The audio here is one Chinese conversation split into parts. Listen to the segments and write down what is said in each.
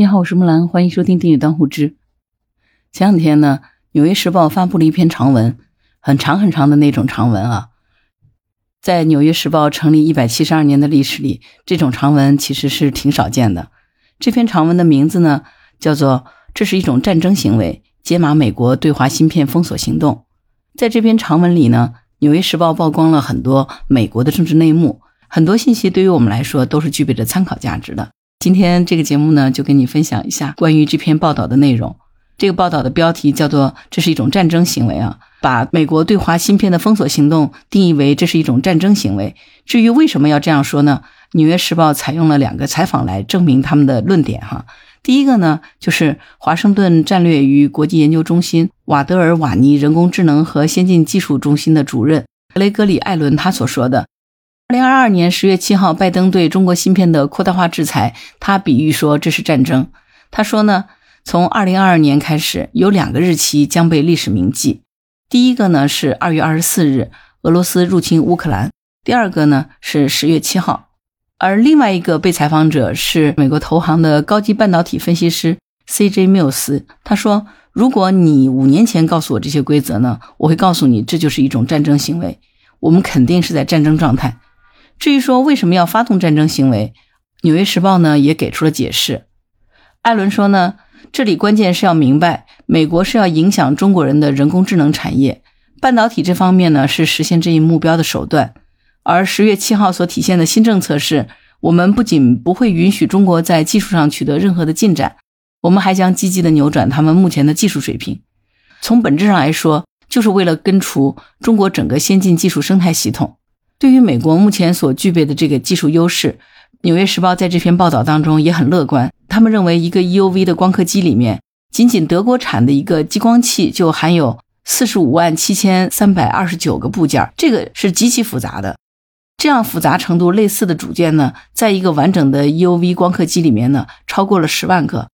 你好，我是木兰，欢迎收听《订阅当户知》。前两天呢，《纽约时报》发布了一篇长文，很长很长的那种长文啊。在《纽约时报》成立一百七十二年的历史里，这种长文其实是挺少见的。这篇长文的名字呢，叫做《这是一种战争行为》，解码美国对华芯片封锁行动。在这篇长文里呢，《纽约时报》曝光了很多美国的政治内幕，很多信息对于我们来说都是具备着参考价值的。今天这个节目呢，就跟你分享一下关于这篇报道的内容。这个报道的标题叫做“这是一种战争行为”啊，把美国对华芯片的封锁行动定义为这是一种战争行为。至于为什么要这样说呢？《纽约时报》采用了两个采访来证明他们的论点哈。第一个呢，就是华盛顿战略与国际研究中心瓦德尔瓦尼人工智能和先进技术中心的主任格雷格里艾伦他所说的。二零二二年十月七号，拜登对中国芯片的扩大化制裁，他比喻说这是战争。他说呢，从二零二二年开始，有两个日期将被历史铭记。第一个呢是二月二十四日，俄罗斯入侵乌克兰；第二个呢是十月七号。而另外一个被采访者是美国投行的高级半导体分析师 C.J. 缪斯。他说：“如果你五年前告诉我这些规则呢，我会告诉你这就是一种战争行为，我们肯定是在战争状态。”至于说为什么要发动战争行为，《纽约时报》呢也给出了解释。艾伦说呢，这里关键是要明白，美国是要影响中国人的人工智能产业，半导体这方面呢是实现这一目标的手段。而十月七号所体现的新政策是，我们不仅不会允许中国在技术上取得任何的进展，我们还将积极的扭转他们目前的技术水平。从本质上来说，就是为了根除中国整个先进技术生态系统。对于美国目前所具备的这个技术优势，《纽约时报》在这篇报道当中也很乐观。他们认为，一个 EUV 的光刻机里面，仅仅德国产的一个激光器就含有四十五万七千三百二十九个部件，这个是极其复杂的。这样复杂程度类似的组件呢，在一个完整的 EUV 光刻机里面呢，超过了十万个。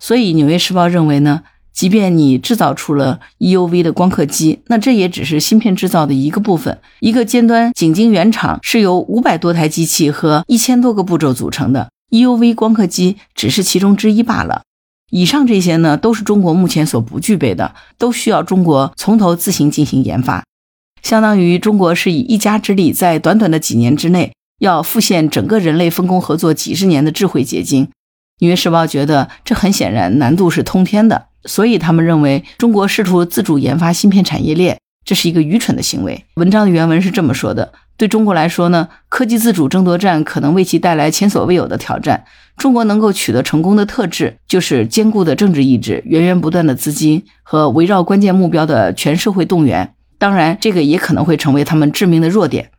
所以，《纽约时报》认为呢。即便你制造出了 EUV 的光刻机，那这也只是芯片制造的一个部分。一个尖端景晶圆厂是由五百多台机器和一千多个步骤组成的，EUV 光刻机只是其中之一罢了。以上这些呢，都是中国目前所不具备的，都需要中国从头自行进行研发。相当于中国是以一家之力，在短短的几年之内，要复现整个人类分工合作几十年的智慧结晶。纽约时报觉得，这很显然难度是通天的。所以他们认为，中国试图自主研发芯片产业链，这是一个愚蠢的行为。文章的原文是这么说的：对中国来说呢，科技自主争夺战可能为其带来前所未有的挑战。中国能够取得成功的特质，就是坚固的政治意志、源源不断的资金和围绕关键目标的全社会动员。当然，这个也可能会成为他们致命的弱点。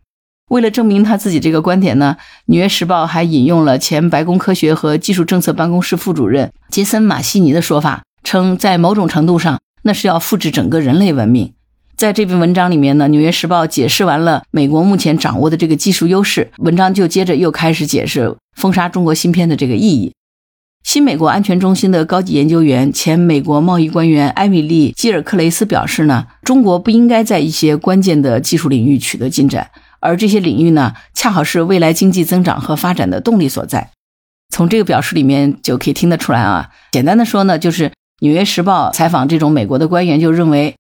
为了证明他自己这个观点呢，《纽约时报》还引用了前白宫科学和技术政策办公室副主任杰森·马西尼的说法。称在某种程度上，那是要复制整个人类文明。在这篇文章里面呢，《纽约时报》解释完了美国目前掌握的这个技术优势，文章就接着又开始解释封杀中国芯片的这个意义。新美国安全中心的高级研究员、前美国贸易官员艾米丽·基尔克雷斯表示呢，中国不应该在一些关键的技术领域取得进展，而这些领域呢，恰好是未来经济增长和发展的动力所在。从这个表述里面就可以听得出来啊，简单的说呢，就是。《纽约时报》采访这种美国的官员，就认为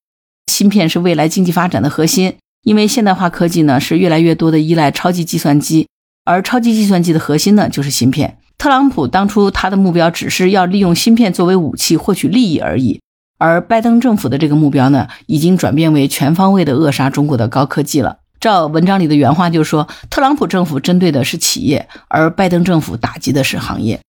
芯片是未来经济发展的核心，因为现代化科技呢是越来越多的依赖超级计算机，而超级计算机的核心呢就是芯片。特朗普当初他的目标只是要利用芯片作为武器获取利益而已，而拜登政府的这个目标呢，已经转变为全方位的扼杀中国的高科技了。照文章里的原话就说，特朗普政府针对的是企业，而拜登政府打击的是行业。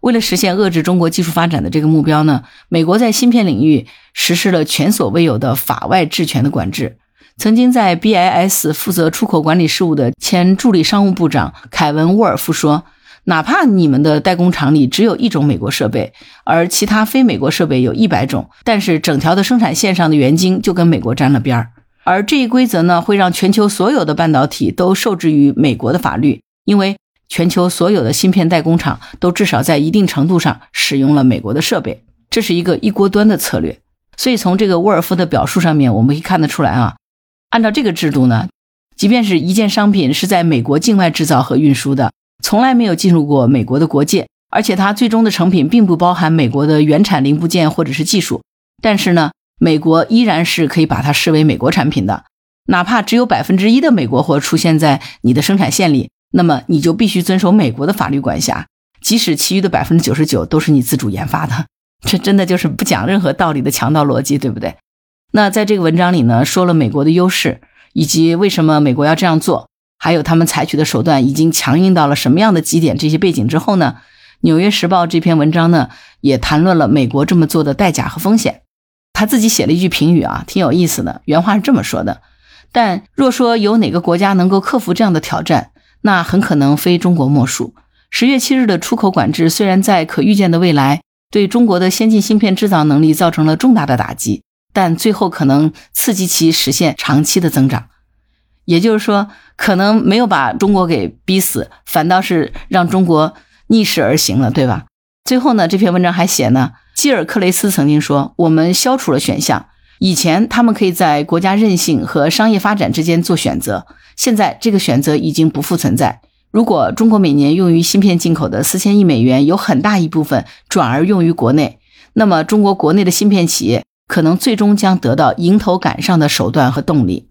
为了实现遏制中国技术发展的这个目标呢，美国在芯片领域实施了前所未有的法外治权的管制。曾经在 BIS 负责出口管理事务的前助理商务部长凯文·沃尔夫说：“哪怕你们的代工厂里只有一种美国设备，而其他非美国设备有一百种，但是整条的生产线上的原晶就跟美国沾了边儿。而这一规则呢，会让全球所有的半导体都受制于美国的法律，因为。”全球所有的芯片代工厂都至少在一定程度上使用了美国的设备，这是一个一锅端的策略。所以从这个沃尔夫的表述上面，我们可以看得出来啊，按照这个制度呢，即便是一件商品是在美国境外制造和运输的，从来没有进入过美国的国界，而且它最终的成品并不包含美国的原产零部件或者是技术，但是呢，美国依然是可以把它视为美国产品的，哪怕只有百分之一的美国货出现在你的生产线里，那么你就必须遵守美国的法律管辖，即使其余的百分之九十九都是你自主研发的，这真的就是不讲任何道理的强盗逻辑，对不对？那在这个文章里呢，说了美国的优势，以及为什么美国要这样做。还有他们采取的手段已经强硬到了什么样的极点？这些背景之后呢？《纽约时报》这篇文章呢，也谈论了美国这么做的代价和风险。他自己写了一句评语啊，挺有意思的。原话是这么说的：“但若说有哪个国家能够克服这样的挑战，那很可能非中国莫属。十月七日的出口管制虽然在可预见的未来对中国的先进芯片制造能力造成了重大的打击，但最后可能刺激其实现长期的增长。”也就是说，可能没有把中国给逼死，反倒是让中国逆势而行了，对吧？最后呢，这篇文章还写呢，基尔克雷斯曾经说：“我们消除了选项，以前他们可以在国家韧性和商业发展之间做选择，现在这个选择已经不复存在。如果中国每年用于芯片进口的四千亿美元有很大一部分转而用于国内，那么中国国内的芯片企业可能最终将得到迎头赶上的手段和动力。”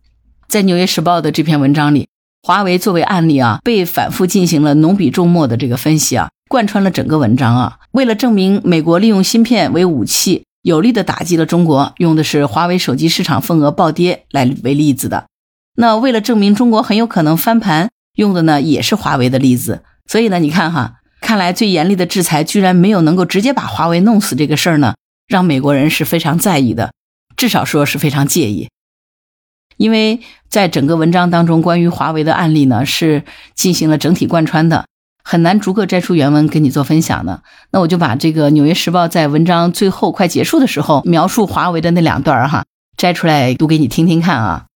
在《纽约时报》的这篇文章里，华为作为案例啊，被反复进行了浓笔重墨的这个分析啊，贯穿了整个文章啊。为了证明美国利用芯片为武器，有力的打击了中国，用的是华为手机市场份额暴跌来为例子的。那为了证明中国很有可能翻盘，用的呢也是华为的例子。所以呢，你看哈，看来最严厉的制裁居然没有能够直接把华为弄死这个事儿呢，让美国人是非常在意的，至少说是非常介意。因为在整个文章当中，关于华为的案例呢是进行了整体贯穿的，很难逐个摘出原文跟你做分享的。那我就把这个《纽约时报》在文章最后快结束的时候描述华为的那两段哈摘出来读给你听听看啊。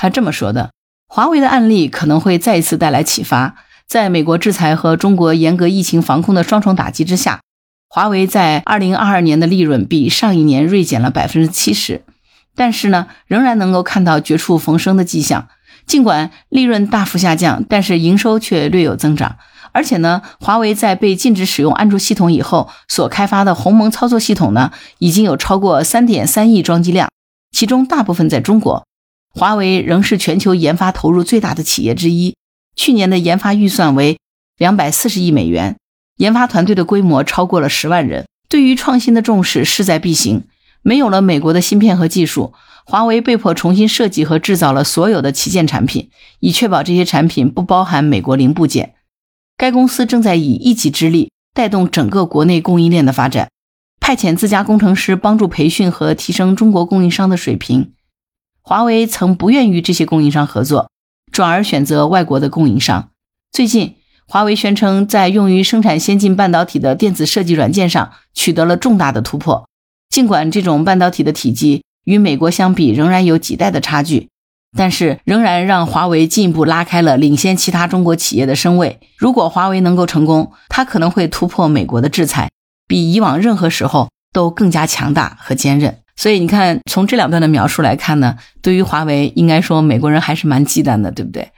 他这么说的：华为的案例可能会再一次带来启发，在美国制裁和中国严格疫情防控的双重打击之下，华为在二零二二年的利润比上一年锐减了百分之七十。但是呢，仍然能够看到绝处逢生的迹象。尽管利润大幅下降，但是营收却略有增长。而且呢，华为在被禁止使用安卓系统以后，所开发的鸿蒙操作系统呢，已经有超过三点三亿装机量，其中大部分在中国。华为仍是全球研发投入最大的企业之一，去年的研发预算为两百四十亿美元，研发团队的规模超过了十万人，对于创新的重视势在必行。没有了美国的芯片和技术，华为被迫重新设计和制造了所有的旗舰产品，以确保这些产品不包含美国零部件。该公司正在以一己之力带动整个国内供应链的发展，派遣自家工程师帮助培训和提升中国供应商的水平。华为曾不愿与这些供应商合作，转而选择外国的供应商。最近，华为宣称在用于生产先进半导体的电子设计软件上取得了重大的突破。尽管这种半导体的体积与美国相比仍然有几代的差距，但是仍然让华为进一步拉开了领先其他中国企业的身位。如果华为能够成功，它可能会突破美国的制裁，比以往任何时候都更加强大和坚韧。所以你看，从这两段的描述来看呢，对于华为，应该说美国人还是蛮忌惮的，对不对？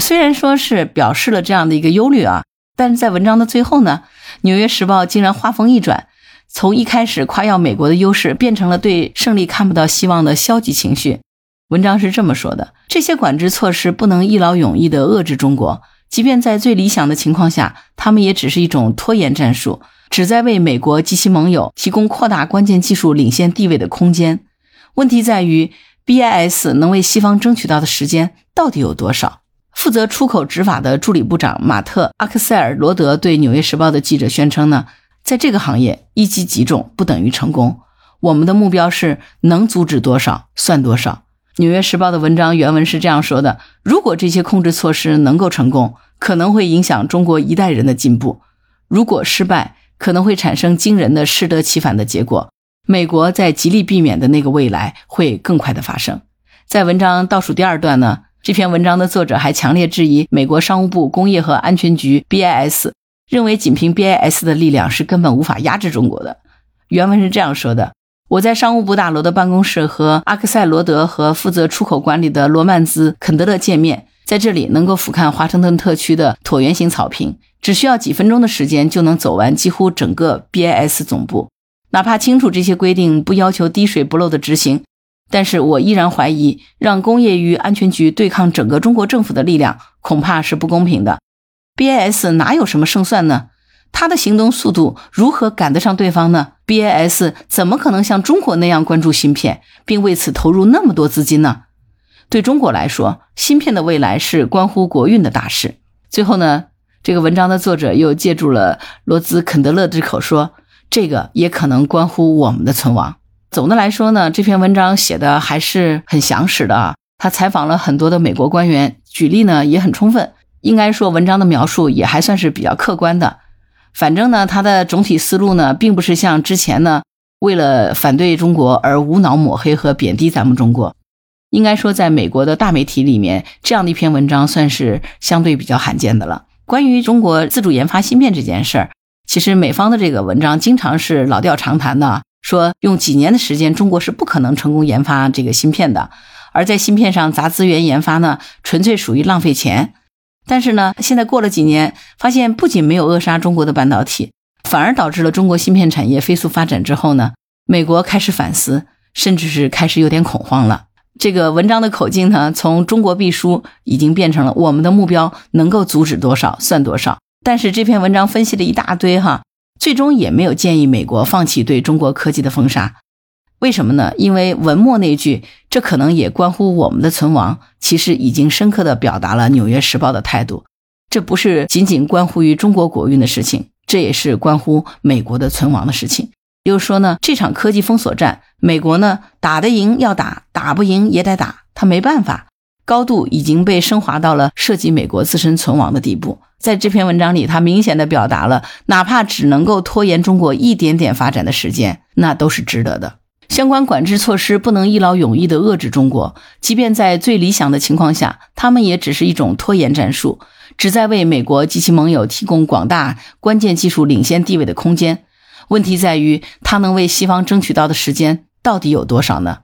虽然说是表示了这样的一个忧虑啊，但是在文章的最后呢，《纽约时报》竟然话锋一转。从一开始夸耀美国的优势，变成了对胜利看不到希望的消极情绪。文章是这么说的：这些管制措施不能一劳永逸地遏制中国，即便在最理想的情况下，他们也只是一种拖延战术，旨在为美国及其盟友提供扩大关键技术领先地位的空间。问题在于，BIS 能为西方争取到的时间到底有多少？负责出口执法的助理部长马特·阿克塞尔罗德对《纽约时报》的记者宣称呢。在这个行业，一击即中不等于成功。我们的目标是能阻止多少算多少。《纽约时报》的文章原文是这样说的：如果这些控制措施能够成功，可能会影响中国一代人的进步；如果失败，可能会产生惊人的适得其反的结果。美国在极力避免的那个未来会更快的发生。在文章倒数第二段呢，这篇文章的作者还强烈质疑美国商务部工业和安全局 BIS。认为仅凭 BIS 的力量是根本无法压制中国的。原文是这样说的：“我在商务部大楼的办公室和阿克塞罗德和负责出口管理的罗曼兹肯德勒见面，在这里能够俯瞰华盛顿特区的椭圆形草坪，只需要几分钟的时间就能走完几乎整个 BIS 总部。哪怕清楚这些规定不要求滴水不漏的执行，但是我依然怀疑，让工业与安全局对抗整个中国政府的力量，恐怕是不公平的。BIS 哪有什么胜算呢？他的行动速度如何赶得上对方呢？BIS 怎么可能像中国那样关注芯片，并为此投入那么多资金呢？对中国来说，芯片的未来是关乎国运的大事。最后呢，这个文章的作者又借助了罗兹·肯德勒之口说，这个也可能关乎我们的存亡。总的来说呢，这篇文章写的还是很详实的啊。他采访了很多的美国官员，举例呢也很充分。应该说，文章的描述也还算是比较客观的。反正呢，他的总体思路呢，并不是像之前呢，为了反对中国而无脑抹黑和贬低咱们中国。应该说，在美国的大媒体里面，这样的一篇文章算是相对比较罕见的了。关于中国自主研发芯片这件事儿，其实美方的这个文章经常是老调常谈的，说用几年的时间，中国是不可能成功研发这个芯片的。而在芯片上砸资源研发呢，纯粹属于浪费钱。但是呢，现在过了几年，发现不仅没有扼杀中国的半导体，反而导致了中国芯片产业飞速发展。之后呢，美国开始反思，甚至是开始有点恐慌了。这个文章的口径呢，从中国必输已经变成了我们的目标能够阻止多少算多少。但是这篇文章分析了一大堆哈，最终也没有建议美国放弃对中国科技的封杀。为什么呢？因为文末那句“这可能也关乎我们的存亡”，其实已经深刻地表达了《纽约时报》的态度。这不是仅仅关乎于中国国运的事情，这也是关乎美国的存亡的事情。又说呢，这场科技封锁战，美国呢打得赢要打，打不赢也得打，他没办法。高度已经被升华到了涉及美国自身存亡的地步。在这篇文章里，他明显的表达了，哪怕只能够拖延中国一点点发展的时间，那都是值得的。相关管制措施不能一劳永逸地遏制中国，即便在最理想的情况下，他们也只是一种拖延战术，旨在为美国及其盟友提供广大关键技术领先地位的空间。问题在于，他能为西方争取到的时间到底有多少呢？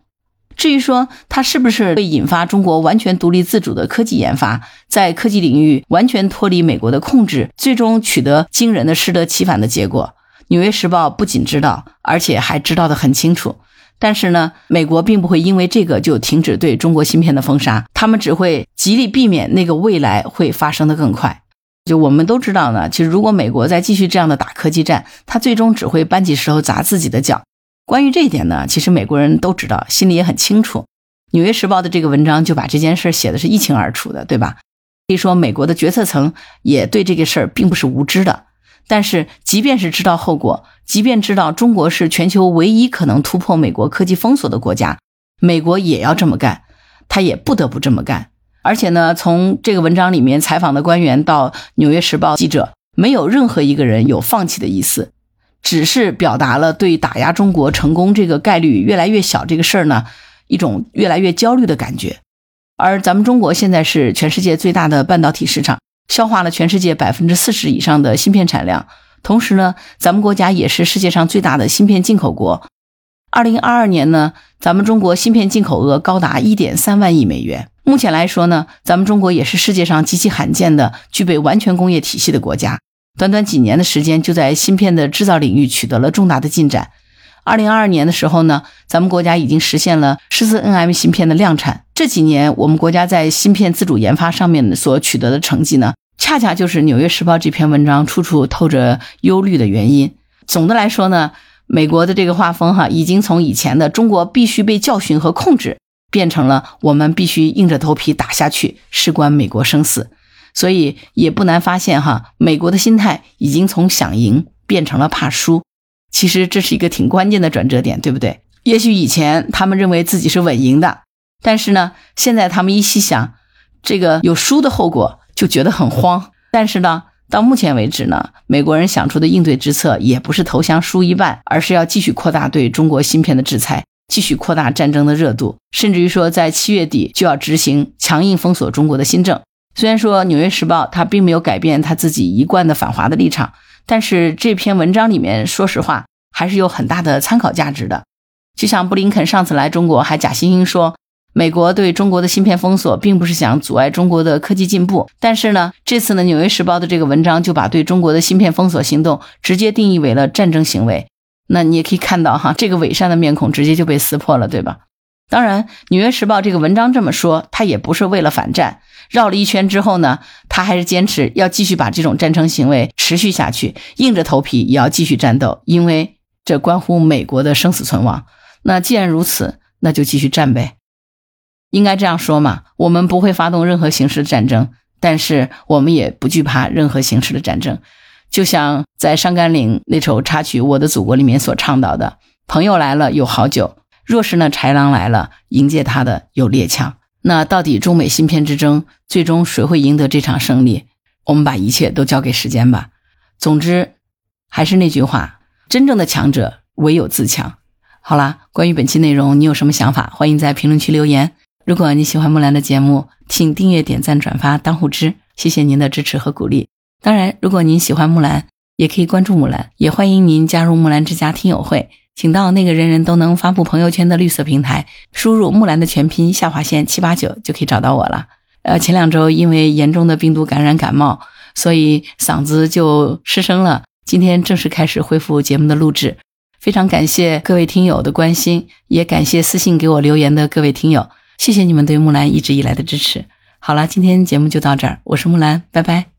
至于说他是不是会引发中国完全独立自主的科技研发，在科技领域完全脱离美国的控制，最终取得惊人的适得其反的结果，《纽约时报》不仅知道，而且还知道的很清楚。但是呢，美国并不会因为这个就停止对中国芯片的封杀，他们只会极力避免那个未来会发生的更快。就我们都知道呢，其实如果美国再继续这样的打科技战，它最终只会搬起石头砸自己的脚。关于这一点呢，其实美国人都知道，心里也很清楚。《纽约时报》的这个文章就把这件事写的是一清二楚的，对吧？可以说，美国的决策层也对这个事儿并不是无知的。但是，即便是知道后果，即便知道中国是全球唯一可能突破美国科技封锁的国家，美国也要这么干，他也不得不这么干。而且呢，从这个文章里面采访的官员到《纽约时报》记者，没有任何一个人有放弃的意思，只是表达了对打压中国成功这个概率越来越小这个事儿呢一种越来越焦虑的感觉。而咱们中国现在是全世界最大的半导体市场，消化了全世界百分之四十以上的芯片产量，同时呢，咱们国家也是世界上最大的芯片进口国。二零二二年呢，咱们中国芯片进口额高达一点三万亿美元。目前来说呢，咱们中国也是世界上极其罕见的具备完全工业体系的国家。短短几年的时间，就在芯片的制造领域取得了重大的进展。二零二二年的时候呢，咱们国家已经实现了十四 nm 芯片的量产。这几年，我们国家在芯片自主研发上面所取得的成绩呢，恰恰就是《纽约时报》这篇文章处处透着忧虑的原因。总的来说呢，美国的这个画风哈，已经从以前的中国必须被教训和控制。变成了我们必须硬着头皮打下去，事关美国生死，所以也不难发现哈，美国的心态已经从想赢变成了怕输。其实这是一个挺关键的转折点，对不对？也许以前他们认为自己是稳赢的，但是呢，现在他们一细想，这个有输的后果，就觉得很慌。但是呢，到目前为止呢，美国人想出的应对之策也不是投降输一半，而是要继续扩大对中国芯片的制裁。继续扩大战争的热度，甚至于说，在七月底就要执行强硬封锁中国的新政。虽然说《纽约时报》它并没有改变他自己一贯的反华的立场，但是这篇文章里面，说实话还是有很大的参考价值的。就像布林肯上次来中国，还假惺惺说美国对中国的芯片封锁，并不是想阻碍中国的科技进步。但是呢，这次呢，《纽约时报》的这个文章就把对中国的芯片封锁行动直接定义为了战争行为。那你也可以看到哈，这个伪善的面孔直接就被撕破了，对吧？当然，《纽约时报》这个文章这么说，它也不是为了反战。绕了一圈之后呢，他还是坚持要继续把这种战争行为持续下去，硬着头皮也要继续战斗，因为这关乎美国的生死存亡。那既然如此，那就继续战呗。应该这样说嘛，我们不会发动任何形式的战争，但是我们也不惧怕任何形式的战争。就像在《上甘岭》那首插曲《我的祖国》里面所倡导的：“朋友来了有好酒，若是那豺狼来了，迎接他的有猎枪。”那到底中美芯片之争最终谁会赢得这场胜利？我们把一切都交给时间吧。总之，还是那句话，真正的强者唯有自强。好啦，关于本期内容，你有什么想法？欢迎在评论区留言。如果你喜欢木兰的节目，请订阅、点赞、转发、当护知，谢谢您的支持和鼓励。当然，如果您喜欢木兰，也可以关注木兰，也欢迎您加入木兰之家听友会。请到那个人人都能发布朋友圈的绿色平台，输入木兰的全拼下划线七八九就可以找到我了。呃，前两周因为严重的病毒感染感冒，所以嗓子就失声了。今天正式开始恢复节目的录制，非常感谢各位听友的关心，也感谢私信给我留言的各位听友，谢谢你们对木兰一直以来的支持。好了，今天节目就到这儿，我是木兰，拜拜。